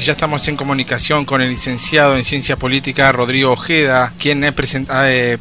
Y ya estamos en comunicación con el licenciado en Ciencia Política Rodrigo Ojeda, quien eh,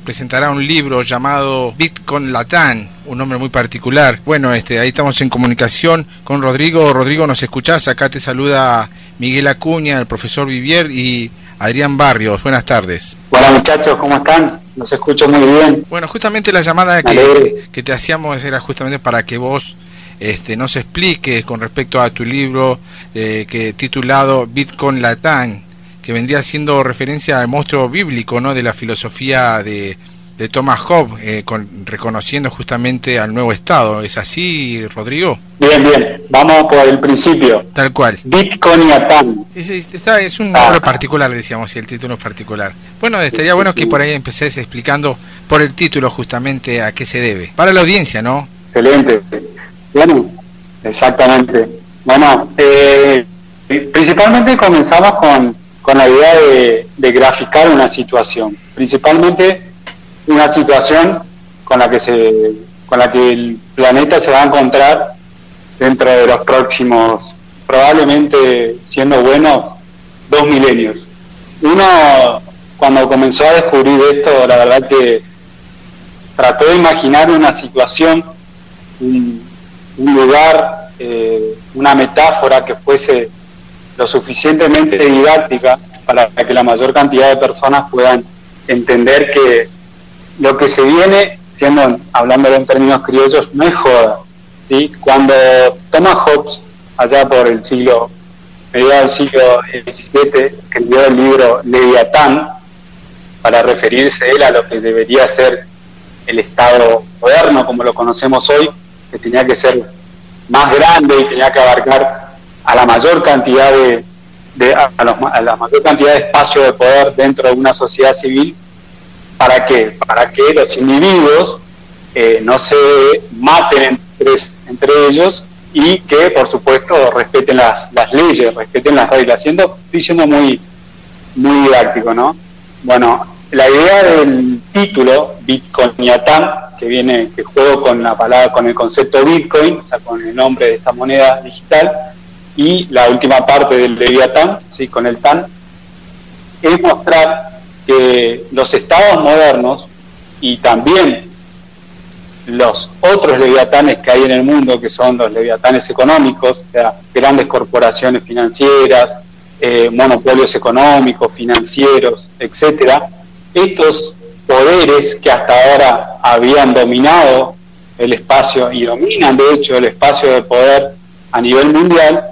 presentará un libro llamado Bitcoin Latán, un nombre muy particular. Bueno, este, ahí estamos en comunicación con Rodrigo. Rodrigo, ¿nos escuchás? Acá te saluda Miguel Acuña, el profesor Vivier y Adrián Barrios. Buenas tardes. Hola muchachos, ¿cómo están? Los escucho muy bien. Bueno, justamente la llamada que, que te hacíamos era justamente para que vos este, nos explique con respecto a tu libro eh, que titulado Bitcoin Latán, que vendría siendo referencia al monstruo bíblico ¿no? de la filosofía de, de Thomas Hobbes, eh, reconociendo justamente al nuevo Estado. ¿Es así, Rodrigo? Bien, bien. Vamos por el principio. Tal cual. Bitcoin Latán. Es, es, un nombre particular, decíamos, si el título es particular. Bueno, estaría bueno que por ahí empecés explicando por el título justamente a qué se debe. Para la audiencia, ¿no? Excelente. Bueno, exactamente. Bueno, eh, principalmente comenzamos con, con la idea de, graficar una situación, principalmente una situación con la que se, con la que el planeta se va a encontrar dentro de los próximos, probablemente siendo bueno, dos milenios. Uno, cuando comenzó a descubrir esto, la verdad que trató de imaginar una situación, lugar, eh, una metáfora que fuese lo suficientemente didáctica para que la mayor cantidad de personas puedan entender que lo que se viene, siendo hablando en términos criollos, no es joda. ¿sí? Cuando Thomas Hobbes, allá por el siglo, mediados del siglo XVII, escribió el libro Leviatán, para referirse él a lo que debería ser el Estado moderno como lo conocemos hoy, que tenía que ser más grande y tenía que abarcar a la mayor cantidad de, a, la mayor cantidad de espacio de poder dentro de una sociedad civil para qué para que los individuos eh, no se maten entre, entre ellos y que por supuesto respeten las, las leyes respeten las reglas. Siendo estoy siendo muy muy didáctico no bueno la idea del título Bitcoin que viene, que juego con la palabra, con el concepto Bitcoin, o sea, con el nombre de esta moneda digital, y la última parte del Leviatán, ¿sí? con el TAN, es mostrar que los estados modernos y también los otros leviatanes que hay en el mundo, que son los leviatanes económicos, o sea, grandes corporaciones financieras, eh, monopolios económicos, financieros, etcétera, estos poderes que hasta ahora habían dominado el espacio y dominan de hecho el espacio de poder a nivel mundial,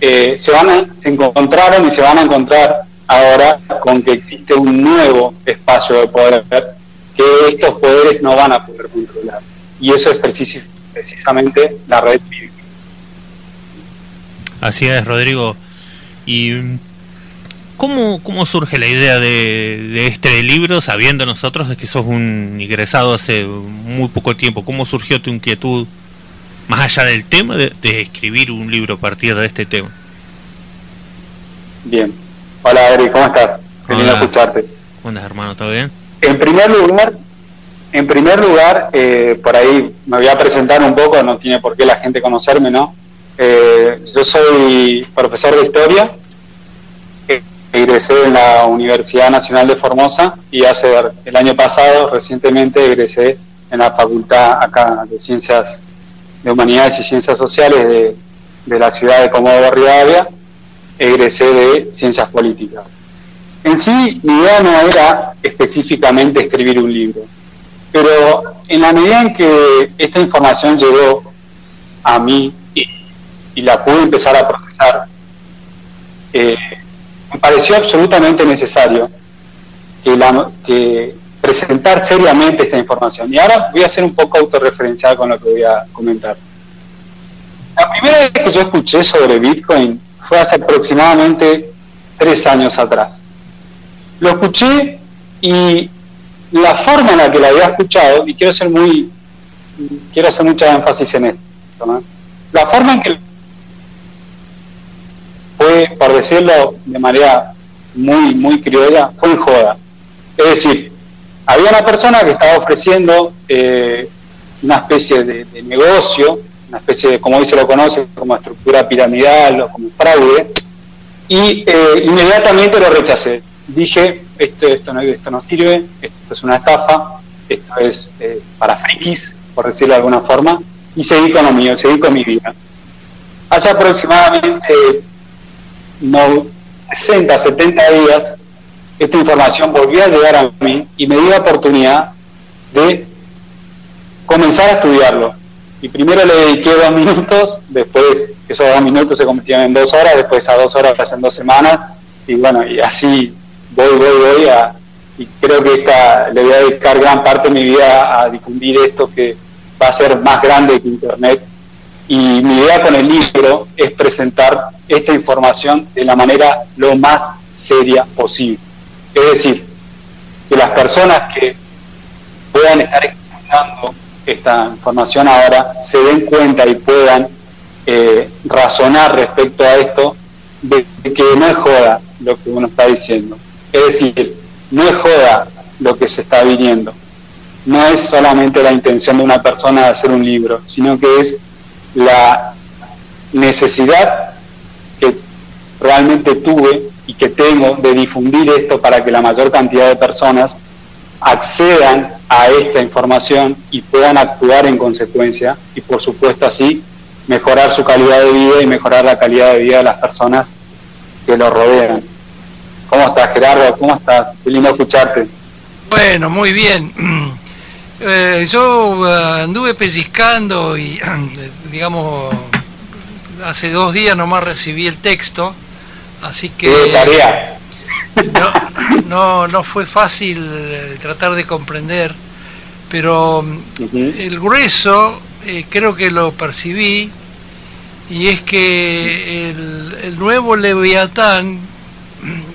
eh, se, van a, se encontraron y se van a encontrar ahora con que existe un nuevo espacio de poder que estos poderes no van a poder controlar. Y eso es precisamente la red Así es, Rodrigo. Y ¿Cómo, ¿Cómo surge la idea de, este libro, sabiendo nosotros que sos un ingresado hace muy poco tiempo? ¿Cómo surgió tu inquietud, más allá del tema, de, escribir un libro a partir de este tema? Bien. Hola, Ari, ¿cómo estás? Qué escucharte. ¿Cómo hermano? ¿Todo bien? En primer lugar, en primer lugar eh, por ahí me voy a presentar un poco, no tiene por qué la gente conocerme, ¿no? Eh, yo soy profesor de historia egresé en la Universidad Nacional de Formosa y hace el año pasado, recientemente, egresé en la Facultad acá de Ciencias de Humanidades y Ciencias Sociales de, de la ciudad de Comodoro Rivadavia, egresé de Ciencias Políticas. En sí, mi idea no era específicamente escribir un libro, pero en la medida en que esta información llegó a mí y, la pude empezar a procesar, eh, me pareció absolutamente necesario que, la, presentar seriamente esta información. Y ahora voy a ser un poco autorreferencial con lo que voy a comentar. La primera vez que yo escuché sobre Bitcoin fue hace aproximadamente tres años atrás. Lo escuché y la forma en la que lo había escuchado, y quiero ser muy, quiero hacer mucha énfasis en esto, la forma en que por decirlo de manera muy, muy criolla, fue en joda. Es decir, había una persona que estaba ofreciendo eh, una especie de, negocio, una especie de, como hoy se lo conoce, como estructura piramidal o como fraude, y eh, inmediatamente lo rechacé. Dije, esto, esto, no, esto no sirve, esto es una estafa, esto es eh, para frikis, por decirlo de alguna forma, y seguí con lo mío, seguí con mi vida. Hace aproximadamente no, 60, 70 días, esta información volvió a llegar a mí y me dio la oportunidad de comenzar a estudiarlo. Y primero le dediqué dos minutos, después esos dos minutos se convirtieron en dos horas, después a dos horas en dos semanas, y bueno, y así voy, voy, voy a, y creo que esta, le voy a dedicar gran parte de mi vida a difundir esto que va a ser más grande que Internet. Y mi idea con el libro es presentar esta información de la manera lo más seria posible. Es decir, que las personas que puedan estar escuchando esta información ahora se den cuenta y puedan eh, razonar respecto a esto de, que no es joda lo que uno está diciendo. Es decir, no es joda lo que se está viniendo. No es solamente la intención de una persona de hacer un libro, sino que es la necesidad que realmente tuve y que tengo de difundir esto para que la mayor cantidad de personas accedan a esta información y puedan actuar en consecuencia y por supuesto así mejorar su calidad de vida y mejorar la calidad de vida de las personas que lo rodean. ¿Cómo estás Gerardo? ¿Cómo estás? Qué lindo escucharte. Bueno, muy bien. Eh, yo eh, anduve pellizcando y, digamos, hace dos días nomás recibí el texto, así que... tarea? No, no, fue fácil eh, tratar de comprender, pero el grueso creo que lo percibí y es que el, nuevo Leviatán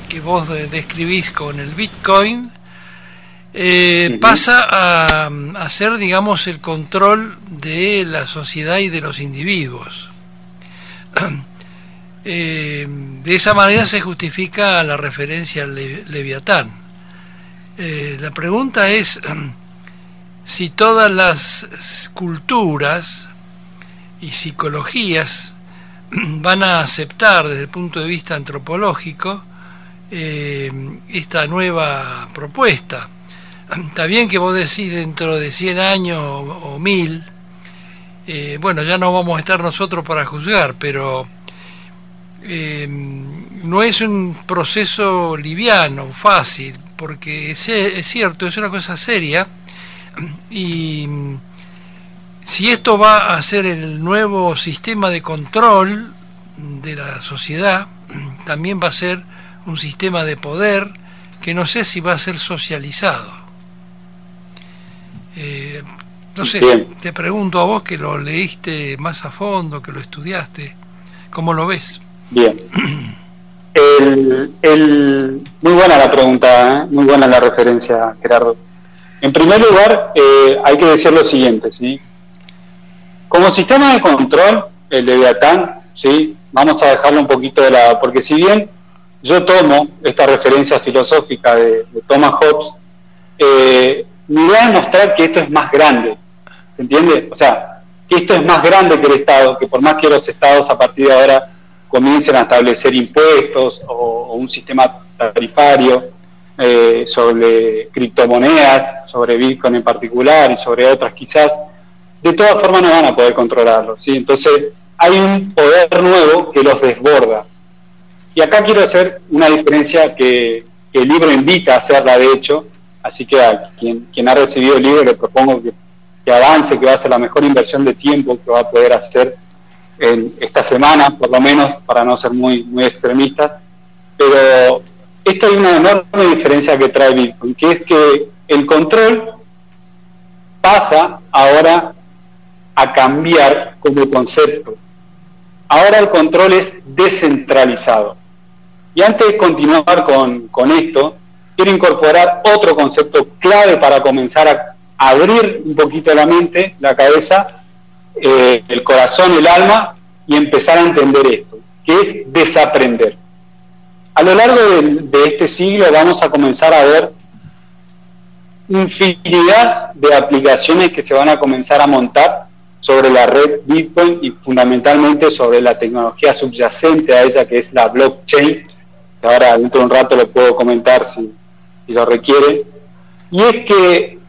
que vos describís con el Bitcoin eh, pasa a, a, ser, digamos, el control de la sociedad y de los individuos. Eh, de esa manera se justifica la referencia al Leviatán. Eh, la pregunta es si todas las culturas y psicologías van a aceptar desde el punto de vista antropológico esta nueva propuesta. Está bien que vos decís dentro de 100 años o, 1000, eh, bueno, ya no vamos a estar nosotros para juzgar, pero eh, no es un proceso liviano, fácil, porque es, es cierto, es una cosa seria y si esto va a ser el nuevo sistema de control de la sociedad, también va a ser un sistema de poder que no sé si va a ser socializado. Eh, no sé, te pregunto a vos que lo leíste más a fondo, que lo estudiaste, ¿cómo lo ves? Bien. El, muy buena la pregunta, ¿eh? muy buena la referencia, Gerardo. En primer lugar, eh, hay que decir lo siguiente, ¿sí? Como sistema de control, el Leviatán, ¿sí? vamos a dejarlo un poquito de lado, porque si bien yo tomo esta referencia filosófica de, Thomas Hobbes, eh, mi idea es mostrar que esto es más grande, ¿se entiende? O sea, que esto es más grande que el Estado, que por más que los Estados a partir de ahora comiencen a establecer impuestos o, un sistema tarifario eh, sobre criptomonedas, sobre Bitcoin en particular y sobre otras quizás, de todas formas no van a poder controlarlo. ¿sí? Entonces hay un poder nuevo que los desborda. Y acá quiero hacer una diferencia que, el libro invita a hacerla, de hecho, así que a quien, quien ha recibido el libro le propongo que, que avance, que va a ser la mejor inversión de tiempo que va a poder hacer en esta semana, por lo menos, para no ser muy, muy extremista. Pero esto hay una enorme diferencia que trae Bitcoin, que es que el control pasa ahora a cambiar como concepto. Ahora el control es descentralizado. Y antes de continuar con, esto, quiero incorporar otro concepto clave para comenzar a abrir un poquito la mente, la cabeza, eh, el corazón, el alma, y empezar a entender esto, que es desaprender. A lo largo de este siglo vamos a comenzar a ver infinidad de aplicaciones que se van a comenzar a montar sobre la red Bitcoin y fundamentalmente sobre la tecnología subyacente a ella que es la blockchain, ahora dentro de un rato lo puedo comentar si, si lo requiere. Y es que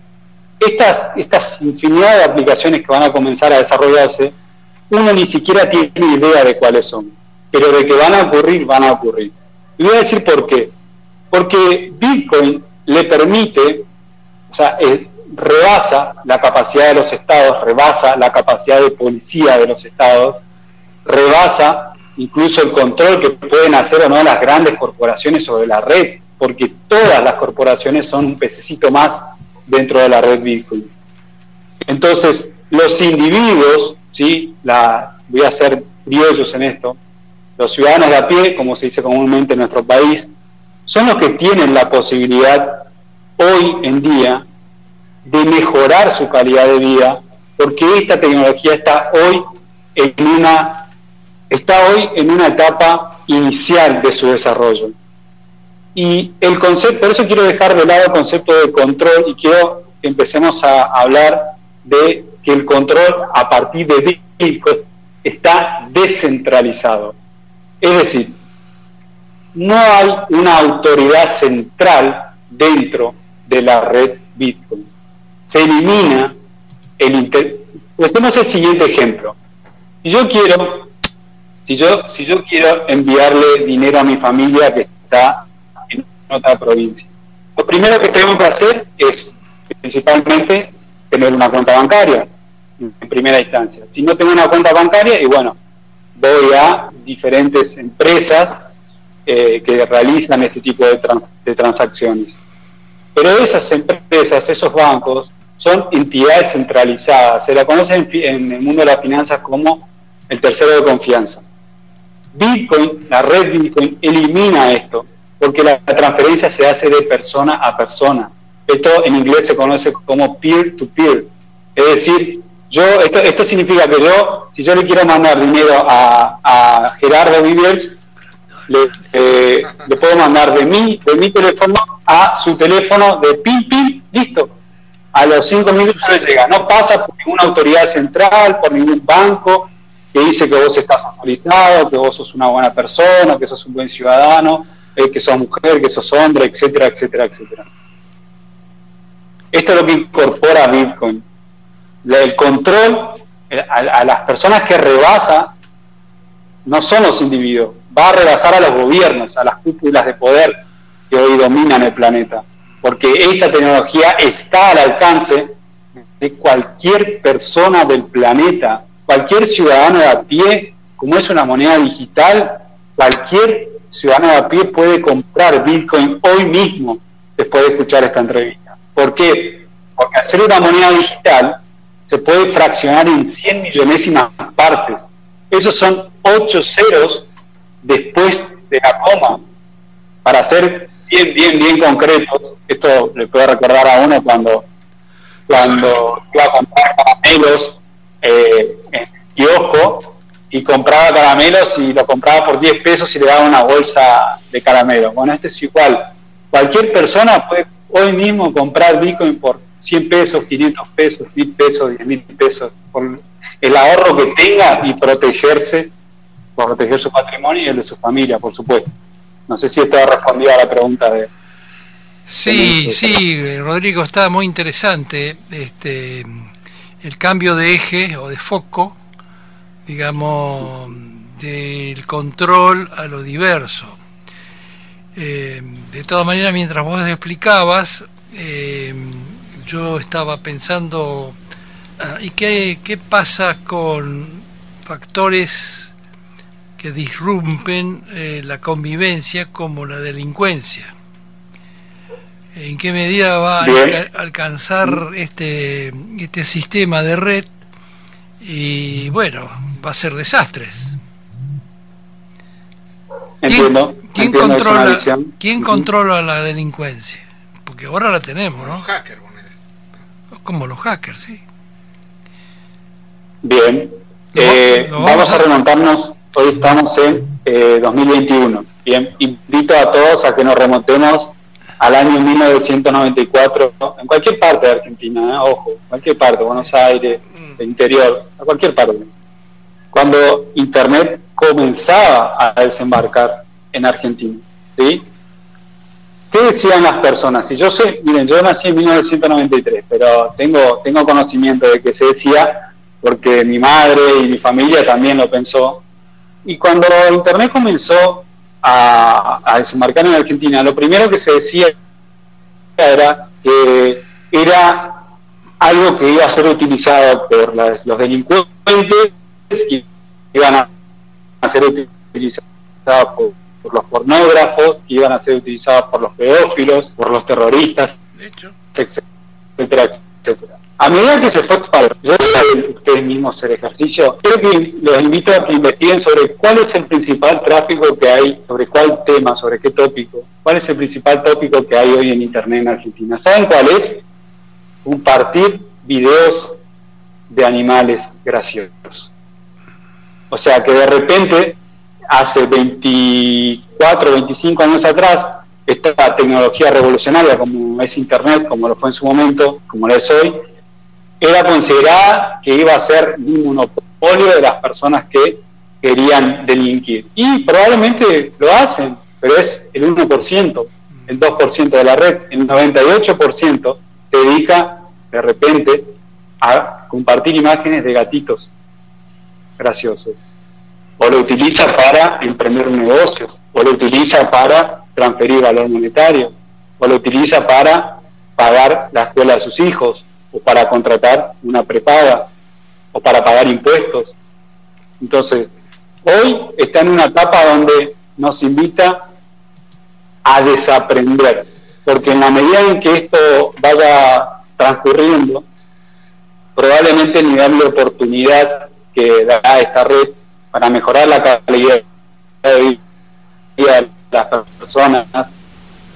estas, estas infinidad de aplicaciones que van a comenzar a desarrollarse, uno ni siquiera tiene idea de cuáles son, pero de que van a ocurrir, van a ocurrir. Y voy a decir por qué. Porque Bitcoin le permite, o sea, es, rebasa la capacidad de los estados, rebasa la capacidad de policía de los estados, rebasa incluso el control que pueden hacer o no las grandes corporaciones sobre la red, porque todas las corporaciones son un pececito más dentro de la red Bitcoin. Entonces, los individuos, ¿sí? voy a ser criollos en esto, los ciudadanos de a pie, como se dice comúnmente en nuestro país, son los que tienen la posibilidad hoy en día de mejorar su calidad de vida, porque esta tecnología está hoy en una está hoy en una etapa inicial de su desarrollo. Y el concepto, por eso quiero dejar de lado el concepto de control y quiero que empecemos a hablar de que el control a partir de Bitcoin está descentralizado. Es decir, no hay una autoridad central dentro de la red Bitcoin. Se elimina el inter... Pues tenemos el siguiente ejemplo. Si yo quiero, si yo, si yo quiero enviarle dinero a mi familia que está en otra provincia, lo primero que tengo que hacer es principalmente tener una cuenta bancaria en primera instancia. Si no tengo una cuenta bancaria, y bueno, voy a diferentes empresas eh, que realizan este tipo de, de transacciones. Pero esas empresas, esos bancos, son entidades centralizadas. Se la conocen en el mundo de las finanzas como el tercero de confianza. Bitcoin, la red Bitcoin, elimina esto, porque la transferencia se hace de persona a persona. Esto en inglés se conoce como peer-to-peer. Es decir, yo esto, esto significa que yo, si yo le quiero mandar dinero a, Gerardo Viviers, le, le, puedo mandar de mí, de mi teléfono a su teléfono de PIN, listo. A los cinco minutos le llega. No pasa por ninguna autoridad central, por ningún banco que dice que vos estás actualizado, que vos sos una buena persona, que sos un buen ciudadano, eh, que sos mujer, que sos hombre, etcétera, etcétera, etcétera. Esto es lo que incorpora Bitcoin. El control a, las personas que rebasa no son los individuos, va a rebasar a los gobiernos, a las cúpulas de poder que hoy dominan el planeta. Porque esta tecnología está al alcance de cualquier persona del planeta, cualquier ciudadano de a pie, como es una moneda digital, cualquier ciudadano de a pie puede comprar Bitcoin hoy mismo después de escuchar esta entrevista. ¿Por qué? Porque ser una moneda digital se puede fraccionar en 100 millonésimas partes. Esos son 8 ceros después de la coma. Para ser bien, bien, bien concretos, esto le puedo recordar a uno cuando, cuando iba a comprar caramelos eh, en kiosco y compraba caramelos y lo compraba por 10 pesos y le daba una bolsa de caramelos. Bueno, este es igual. Cualquier persona puede hoy mismo comprar Bitcoin por 100 pesos, 500 pesos, 1000 pesos, 10 mil pesos, por el ahorro que tenga y protegerse, proteger su patrimonio y el de su familia, por supuesto. No sé si esto ha respondido a la pregunta de... Sí, sí, Rodrigo, está muy interesante este, el cambio de eje o de foco, digamos, del control a lo diverso. Eh, de todas maneras, mientras vos explicabas, eh, yo estaba pensando, ah, ¿y qué, qué pasa con factores que disrumpen eh, la convivencia como la delincuencia? ¿En qué medida va a alcanzar este, este sistema de red? Y bueno, va a ser desastres. Entiendo. ¿Quién, controla, ¿quién controla la delincuencia? Porque ahora la tenemos, ¿no? Los hackers, Como los hackers, sí. Bien. Eh, vamos, a... remontarnos, hoy estamos en 2021. Eh, Bien, invito a todos a que nos remontemos al año 1994, en cualquier parte de Argentina, ¿eh? ojo, cualquier parte, Buenos Aires, norte, interior, a cualquier parte. Cuando Internet comenzaba a desembarcar en Argentina. ¿sí? ¿Qué decían las personas? Si yo soy, miren, yo nací en 1993, pero tengo, tengo conocimiento de que se decía, porque mi madre y mi familia también lo pensó. Y cuando Internet comenzó a, a desembarcar en Argentina, lo primero que se decía era que era algo que iba a ser utilizado por los delincuentes, que iban a ser utilizados por por los pornógrafos, que iban a ser utilizados por los pedófilos, por los terroristas, etcétera, etcétera. A medida que se fue yo ustedes mismos el ejercicio, creo que los invito a que investiguen sobre cuál es el principal tráfico que hay, sobre cuál tema, sobre qué tópico, cuál es el principal tópico que hay hoy en Internet en Argentina. ¿Saben cuál es? Compartir videos de animales graciosos. O sea que de repente hace 24, 25 años atrás, esta tecnología revolucionaria como es Internet, como lo fue en su momento, como lo es hoy, era considerada que iba a ser un monopolio de las personas que querían delinquir. Y probablemente lo hacen, pero es el 1%, el 2% de la red, el 98% se dedica de repente a compartir imágenes de gatitos graciosos o lo utiliza para emprender un negocio, o lo utiliza para transferir valor monetario, o lo utiliza para pagar la escuela de sus hijos, o para contratar una prepaga, o para pagar impuestos. Entonces, hoy está en una etapa donde nos invita a desaprender, porque en la medida en que esto vaya transcurriendo, probablemente el nivel de oportunidad que da esta red para mejorar la calidad de vida de las personas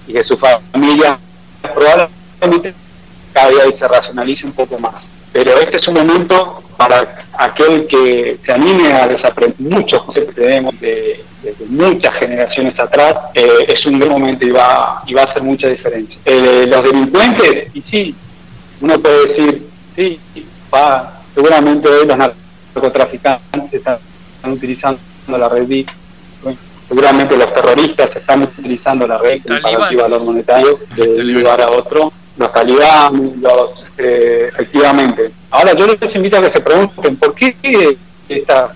y de su familia, probablemente cada día se racionalice un poco más. Pero este es un momento para aquel que se anime a desaprender muchos que tenemos de, muchas generaciones atrás, eh, es un gran momento y va, y va a hacer mucha diferencia. Eh, los delincuentes, y sí, uno puede decir, sí, va, seguramente hoy los narcotraficantes están utilizando la red Bitcoin. Seguramente los terroristas están utilizando la red para el valor monetario de un lugar a otro. Los talibanes, los, eh, efectivamente. Ahora yo les invito a que se pregunten por qué estas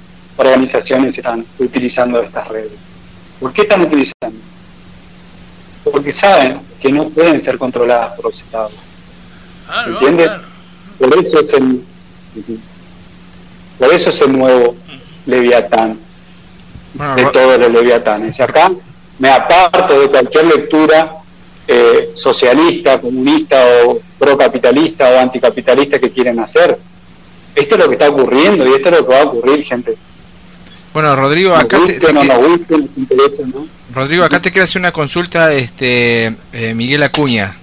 organizaciones están utilizando estas redes. ¿Por qué están utilizando? Porque saben que no pueden ser controladas por los estados. Ah, ¿Entiendes? Por eso es el por eso es el nuevo Leviatán, de todos los Leviatanes. Y acá me aparto de cualquier lectura eh, socialista, comunista o procapitalista o anticapitalista que quieren hacer. Esto es lo que está ocurriendo y esto es lo que va a ocurrir, gente. Bueno, Rodrigo, acá te, Rodrigo, acá te quiero hacer una consulta, este eh, Miguel Acuña.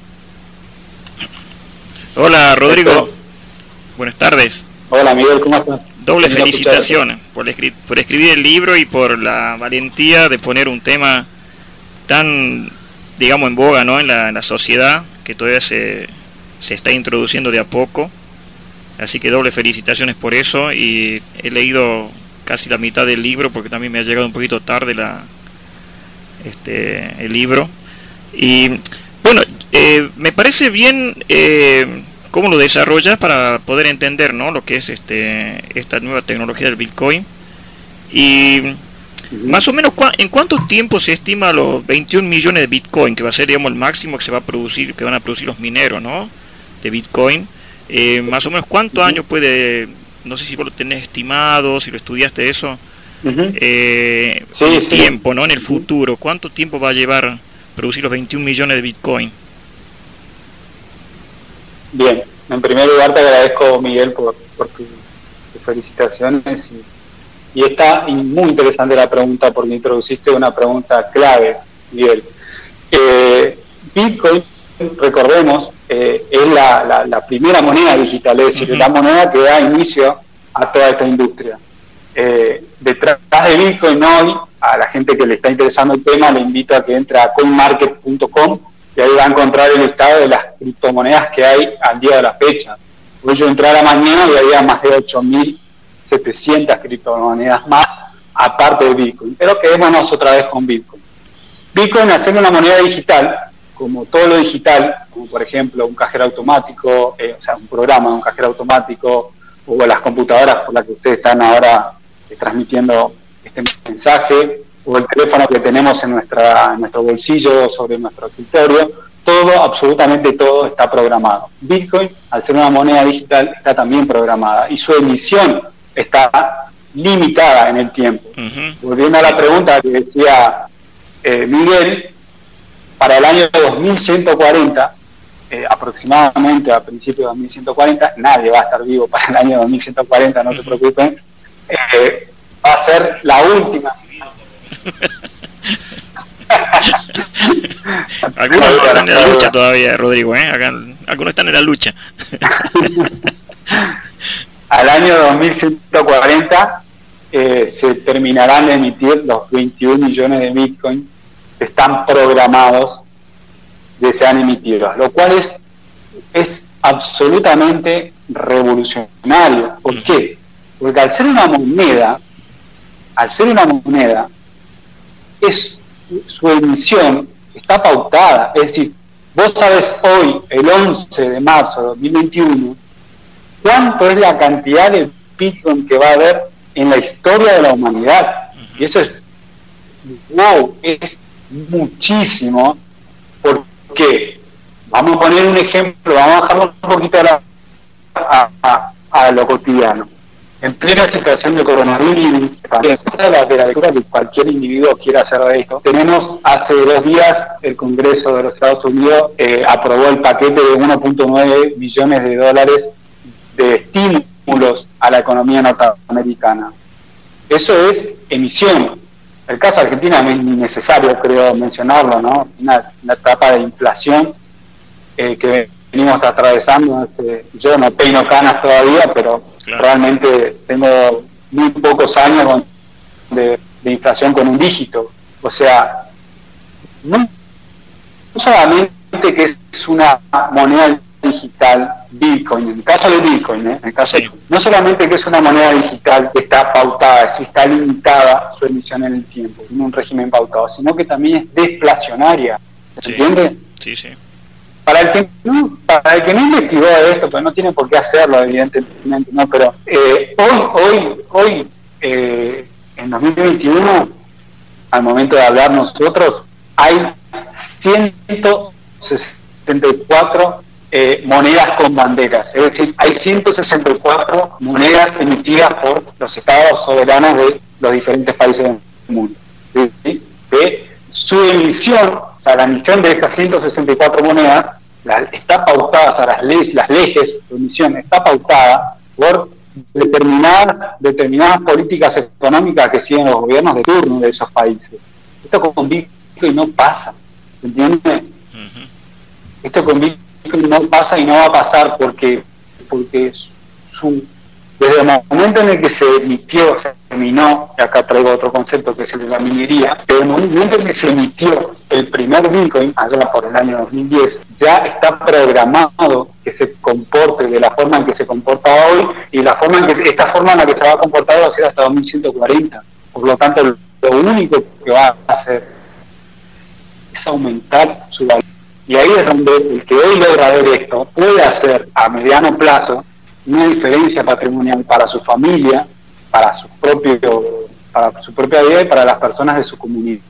Hola, Rodrigo. Buenas tardes. Hola, Miguel, ¿cómo estás? Doble felicitaciones por, por escribir el libro y por la valentía de poner un tema tan, digamos, en boga ¿no? en, la, sociedad que todavía se, se está introduciendo de a poco. Así que doble felicitaciones por eso y he leído casi la mitad del libro porque también me ha llegado un poquito tarde la, este, el libro. Y bueno, eh, me parece bien eh, cómo lo desarrollas para poder entender ¿no? lo que es este, esta nueva tecnología del Bitcoin. Y más o menos, ¿en cuánto tiempo se estima los 21 millones de Bitcoin, que va a ser digamos, el máximo que se va a producir, que van a producir los mineros ¿no? de Bitcoin? Eh, más o menos, ¿cuántos años puede, no sé si vos lo tenés estimado, si lo estudiaste eso, eh, el tiempo, ¿no? En el futuro, ¿cuánto tiempo va a llevar producir los 21 millones de Bitcoin? Bien, en primer lugar te agradezco, Miguel, por, tus, felicitaciones y, está muy interesante la pregunta porque introduciste una pregunta clave, Miguel. Eh, Bitcoin, recordemos, eh, es la, primera moneda digital, es decir, la moneda que da inicio a toda esta industria. Eh, detrás de Bitcoin hoy, a la gente que le está interesando el tema, le invito a que entre a coinmarket.com y ahí va a encontrar el estado de las criptomonedas que hay al día de la fecha. Hoy yo entré a la mañana y había más de 8.700 criptomonedas más, aparte de Bitcoin. Pero quedémonos otra vez con Bitcoin. Bitcoin, al ser una moneda digital, como todo lo digital, como por ejemplo un cajero automático, eh, o sea, un programa, un cajero automático, o las computadoras por las que ustedes están ahora eh, transmitiendo este mensaje, o el teléfono que tenemos en, nuestra, en nuestro bolsillo sobre nuestro escritorio, todo, absolutamente todo está programado. Bitcoin, al ser una moneda digital, está también programada y su emisión está limitada en el tiempo. Volviendo a la pregunta que decía eh, Miguel, para el año 2140, eh, aproximadamente a principios de 2140, nadie va a estar vivo para el año 2140, no se preocupen, eh, va a ser la última. algunos están en la lucha todavía, Rodrigo, ¿eh? algunos están en la lucha. Al año 2140 eh, se terminarán de emitir los 21 millones de Bitcoin que están programados de sean emitidos, lo cual es, es absolutamente revolucionario. ¿Por qué? Porque al ser una moneda, al ser una moneda, es su emisión está pautada. Es decir, vos sabes hoy, el 11 de marzo de 2021, cuánto es la cantidad de Bitcoin que va a haber en la historia de la humanidad. Y eso es, wow, es muchísimo, porque vamos a poner un ejemplo, vamos a bajarlo un poquito a, a lo cotidiano en plena situación de coronavirus, de la, de la que cualquier individuo quiera hacer de esto, tenemos hace dos días el Congreso de los Estados Unidos eh, aprobó el paquete de 1.9 millones de dólares de estímulos a la economía norteamericana. Eso es emisión. El caso de Argentina es necesario, creo, mencionarlo, ¿no? Una, etapa de inflación eh, que venimos atravesando. yo no peino canas todavía, pero realmente tengo muy pocos años de, inflación con un dígito. O sea, no, solamente que es una moneda digital Bitcoin, en el caso de Bitcoin, ¿eh? en el caso no solamente que es una moneda digital que está pautada, si está limitada su emisión en el tiempo, en un régimen pautado, sino que también es deflacionaria. ¿Se entiende? Sí, sí. Para el que no, para el que no investigó esto, pues no tiene por qué hacerlo, evidentemente, no, pero eh, hoy, hoy, hoy, eh, en 2021, al momento de hablar nosotros, hay 164 eh, monedas con banderas, es decir, hay 164 monedas emitidas por los estados soberanos de los diferentes países del mundo. De su emisión, o sea, la emisión de esas 164 monedas está pautada, las, leyes, las leyes de emisión está pautada por determinadas, determinadas políticas económicas que siguen los gobiernos de turno de esos países. Esto con Bitcoin no pasa, ¿entiendes? Esto con Bitcoin no pasa y no va a pasar porque, porque su desde el momento en el que se emitió, se terminó, y acá traigo otro concepto que es el de la minería, desde el momento en que se emitió el primer Bitcoin, allá por el año 2010, ya está programado que se comporte de la forma en que se comporta hoy y la forma en que esta forma en la que se va a comportar va a ser hasta 2140. Por lo tanto, lo único que va a hacer es aumentar su valor. Y ahí es donde el que hoy logra ver esto puede hacer a mediano plazo una diferencia patrimonial para su familia, para su propio, para su propia vida y para las personas de su comunidad.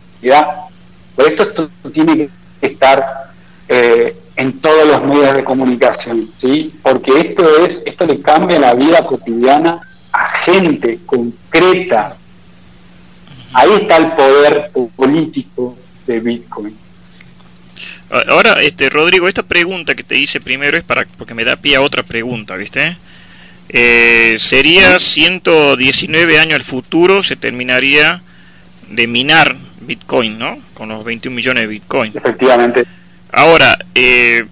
Por esto esto tiene que estar eh, en todos los medios de comunicación, ¿sí? Porque esto es, esto le cambia la vida cotidiana a gente concreta. Ahí está el poder político de Bitcoin. Ahora, este Rodrigo, esta pregunta que te hice primero es para porque me da pie a otra pregunta, ¿viste? Eh, sería 119 años al futuro, se terminaría de minar Bitcoin, ¿no? Con los 21 millones de Bitcoin. Efectivamente. Ahora, eh,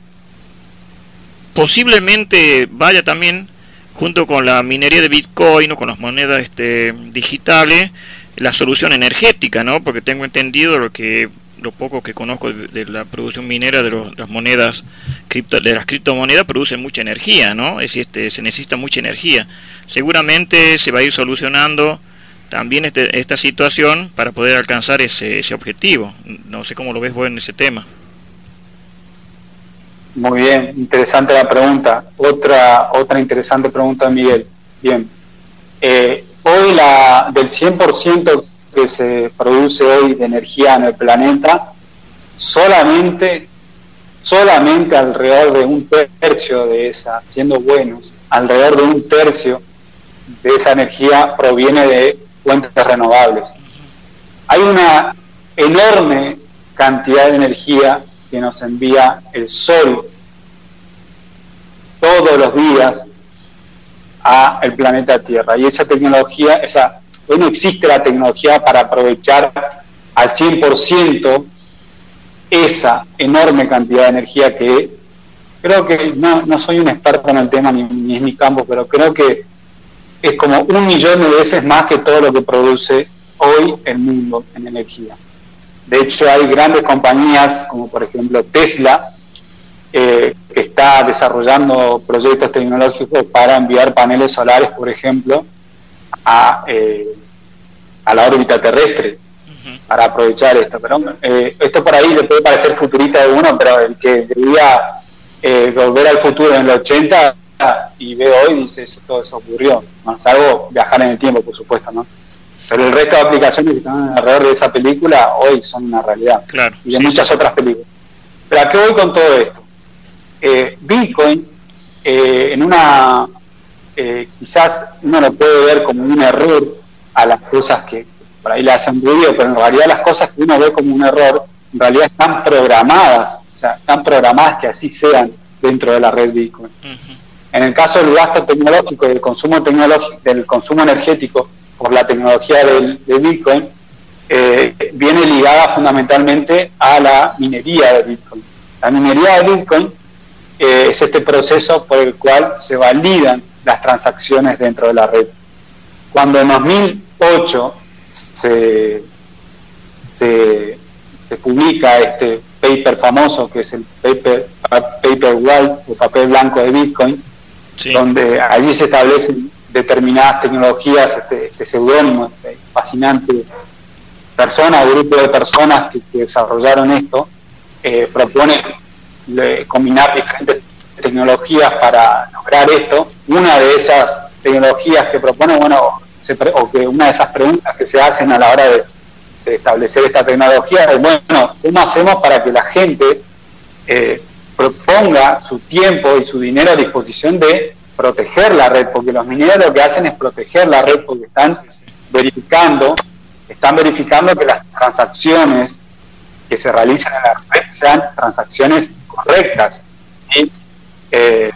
posiblemente vaya también junto con la minería de Bitcoin o con las monedas este, digitales la solución energética, ¿no? Porque tengo entendido lo que lo poco que conozco de, la producción minera de, las monedas cripto, de las criptomonedas producen mucha energía, ¿no? Es este, se necesita mucha energía. Seguramente se va a ir solucionando también este, esta situación para poder alcanzar ese, ese objetivo. No sé cómo lo ves vos en ese tema. Muy bien, interesante la pregunta. Otra otra interesante pregunta, Miguel. Bien. Eh, hoy la del 100% que se produce hoy de energía en el planeta, solamente solamente alrededor de un tercio de esa, siendo buenos, alrededor de un tercio de esa energía proviene de fuentes renovables. Hay una enorme cantidad de energía que nos envía el Sol todos los días a el planeta Tierra. Y esa tecnología, esa, hoy no existe la tecnología para aprovechar al 100% esa enorme cantidad de energía que creo que no, soy un experto en el tema ni, ni es mi campo, pero creo que es como un millón de veces más que todo lo que produce hoy el mundo en energía. De hecho, hay grandes compañías como por ejemplo Tesla, eh, que está desarrollando proyectos tecnológicos para enviar paneles solares, por ejemplo, a, eh, a la órbita terrestre, para aprovechar esto. Pero eh, esto por ahí le puede parecer futurista de uno, pero el que debía volver al futuro en el 80 y ve hoy dice, eso, todo eso ocurrió, salvo viajar en el tiempo, por supuesto, ¿no? Pero el resto de aplicaciones que están alrededor de esa película hoy son una realidad. Claro, y de muchas otras películas. Pero ¿a qué voy con todo esto? Eh, Bitcoin, eh, en una, eh, quizás uno lo puede ver como un error a las cosas que por ahí le hacen ruido, pero en realidad las cosas que uno ve como un error, en realidad están programadas, o sea, están programadas que así sean dentro de la red Bitcoin. En el caso del gasto tecnológico y del consumo tecnológico, del consumo energético por la tecnología del, de Bitcoin, eh, viene ligada fundamentalmente a la minería de Bitcoin. La minería de Bitcoin eh, es este proceso por el cual se validan las transacciones dentro de la red. Cuando en 2008 se, se, se publica este paper famoso, que es el paper, paper white o papel blanco de Bitcoin, donde allí se establecen determinadas tecnologías, este, este seudónimo, este fascinante persona o grupo de personas que, desarrollaron esto, eh, propone combinar diferentes tecnologías para esto. Una de esas tecnologías que propone, bueno, o que una de esas preguntas que se hacen a la hora de, establecer esta tecnología es, bueno, ¿cómo hacemos para que la gente eh, proponga su tiempo y su dinero a disposición de proteger la red, porque los mineros lo que hacen es proteger la red porque están verificando, están verificando que las transacciones que se realizan en la red sean transacciones correctas. Y, eh,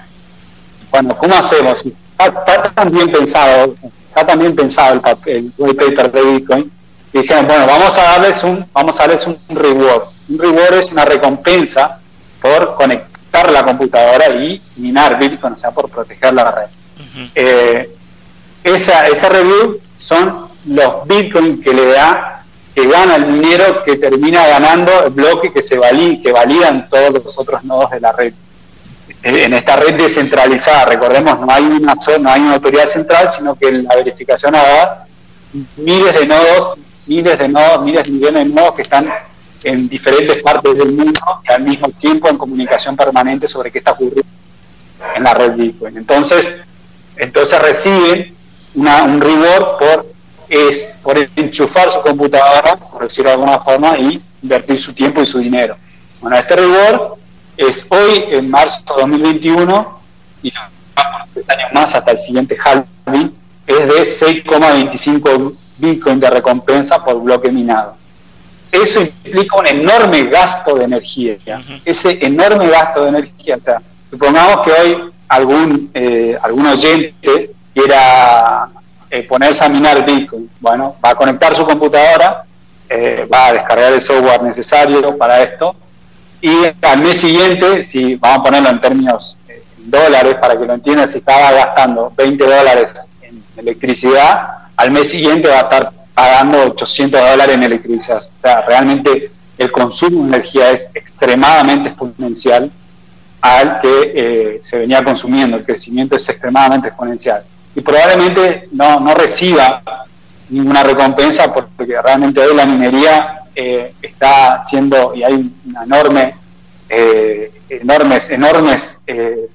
bueno, ¿cómo hacemos? Está, tan bien pensado, está también pensado el, el paper de Bitcoin, y dijeron, bueno, vamos a darles un, vamos a darles un reward. Un reward es una recompensa por conectar la computadora y minar Bitcoin, o sea, por proteger la red. Eh, esa, esa review son los Bitcoin que le da, que gana el minero que termina ganando el bloque que se valida, que validan todos los otros nodos de la red. Eh, en esta red descentralizada, recordemos, no hay una no hay una autoridad central, sino que la verificación haga miles de nodos, miles de nodos, miles de millones de nodos que están en diferentes partes del mundo y al mismo tiempo en comunicación permanente sobre qué está ocurriendo en la red Bitcoin. Entonces, entonces reciben una, un rigor por, es, por enchufar su computadora, por decirlo de alguna forma, y invertir su tiempo y su dinero. Bueno, este rigor es hoy, en marzo de 2021, y tres años más hasta el siguiente halving, es de 6,25 Bitcoin de recompensa por bloque minado eso implica un enorme gasto de energía. Ese enorme gasto de energía. O sea, supongamos que hoy algún, eh, algún oyente quiera eh, ponerse a minar Bitcoin. Bueno, va a conectar su computadora, eh, va a descargar el software necesario para esto. Y al mes siguiente, si vamos a ponerlo en términos dólares para que lo entiendan, si estaba gastando 20 dólares en electricidad, al mes siguiente va a estar pagando 800 dólares en electricidad. O sea, realmente el consumo de energía es extremadamente exponencial al que eh, se venía consumiendo, el crecimiento es extremadamente exponencial. Y probablemente no, no reciba ninguna recompensa porque realmente hoy la minería eh, está haciendo, y hay una enorme, eh, enormes, enormes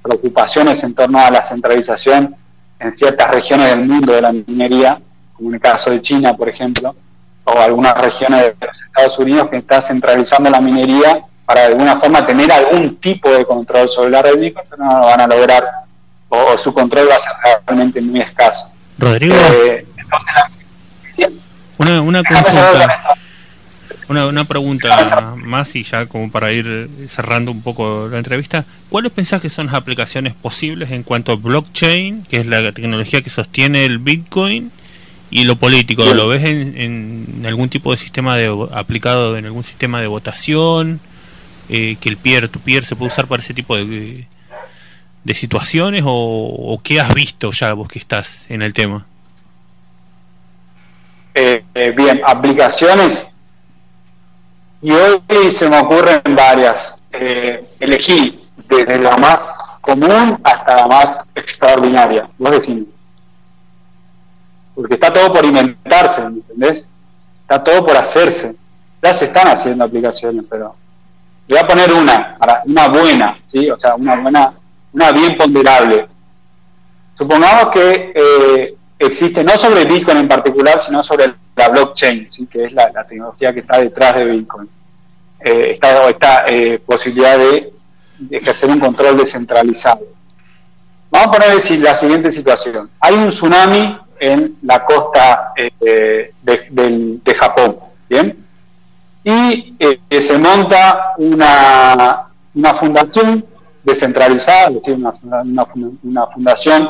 preocupaciones en torno a la centralización en ciertas regiones del mundo de la minería, como en el caso de China, por ejemplo, o algunas regiones de los Estados Unidos que está centralizando la minería para de alguna forma tener algún tipo de control sobre la red pero no lo van a lograr, o, su control va a ser realmente muy escaso. Rodrigo, eh, una, una consulta. Una, una pregunta más y ya como para ir cerrando un poco la entrevista. ¿Cuáles pensás que son las aplicaciones posibles en cuanto a blockchain, que es la tecnología que sostiene el Bitcoin, y lo político? ¿Lo ves en, en algún tipo de sistema de, aplicado en algún sistema de votación? Eh, que el peer-to-peer se puede usar para ese tipo de, de situaciones? O, qué has visto ya vos que estás en el tema? Eh, eh, bien, aplicaciones y hoy se me ocurren varias. Eh, elegí desde la más común hasta la más extraordinaria. Vos decís. Porque está todo por inventarse, ¿me entendés? Está todo por hacerse. Ya se están haciendo aplicaciones, pero voy a poner una, una buena, ¿sí? O sea, una buena, una bien ponderable. Supongamos que eh, existe no sobre Bitcoin en particular, sino sobre la blockchain, ¿sí? que es la, tecnología que está detrás de Bitcoin. Eh, esta, eh, posibilidad de, ejercer un control descentralizado. Vamos a poner la siguiente situación. Hay un tsunami en la costa eh, de, Japón, ¿bien? Y eh, se monta una, una fundación descentralizada, es decir, una, una, una fundación,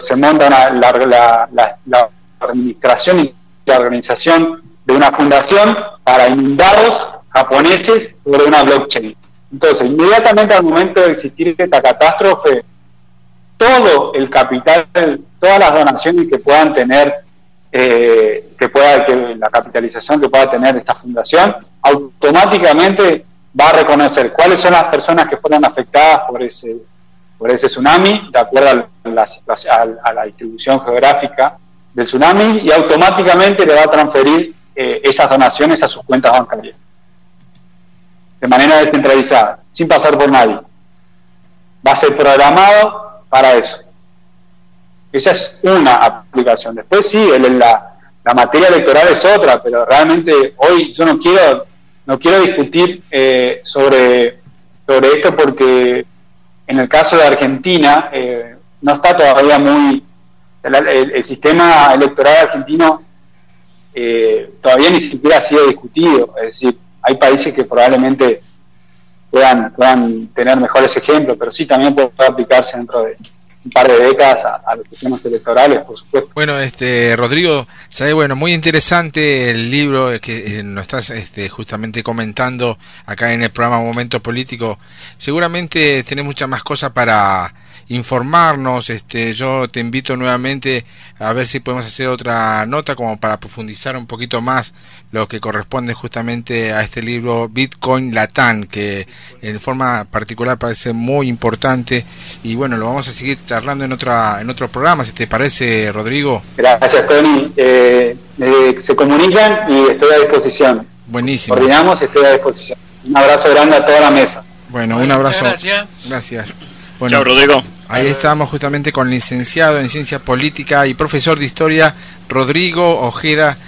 se monta la, la, la administración la organización de una fundación para inundados japoneses sobre una blockchain. Entonces, inmediatamente al momento de existir esta catástrofe, todo el capital, todas las donaciones que puedan tener, eh, que pueda, la capitalización que pueda tener esta fundación, automáticamente va a reconocer cuáles son las personas que fueron afectadas por ese, por ese tsunami, de acuerdo a la, a la distribución geográfica del tsunami, y automáticamente le va a transferir eh, esas donaciones a sus cuentas bancarias de manera descentralizada, sin pasar por nadie. Va a ser programado para eso. Esa es una aplicación. Después sí, la, la materia electoral es otra, pero realmente hoy yo no quiero, no quiero discutir eh, sobre, sobre esto porque en el caso de Argentina eh, no está todavía muy... El, sistema electoral argentino eh, todavía ni siquiera ha sido discutido. Es decir, hay países que probablemente puedan, puedan tener mejores ejemplos, pero sí también puede aplicarse dentro de un par de décadas a, los sistemas electorales, por supuesto. Bueno, este Rodrigo, sabe, bueno, muy interesante el libro que eh, nos estás este, justamente comentando acá en el programa Momento Político. Seguramente tenés muchas más cosas para informarnos. Este, yo te invito nuevamente a ver si podemos hacer otra nota como para profundizar un poquito más lo que corresponde justamente a este libro Bitcoin Latán, que en forma particular parece muy importante y bueno, lo vamos a seguir charlando en otra en otro programa, si te parece, Rodrigo. Gracias, Tony. Eh, eh, se comunican y estoy a disposición. Buenísimo. Coordinamos y estoy a disposición. Un abrazo grande a toda la mesa. Bueno, un abrazo. Gracias. Gracias. Bueno, Chao, Rodrigo. Ahí estamos justamente con licenciado en Ciencia Política y profesor de Historia Rodrigo Ojeda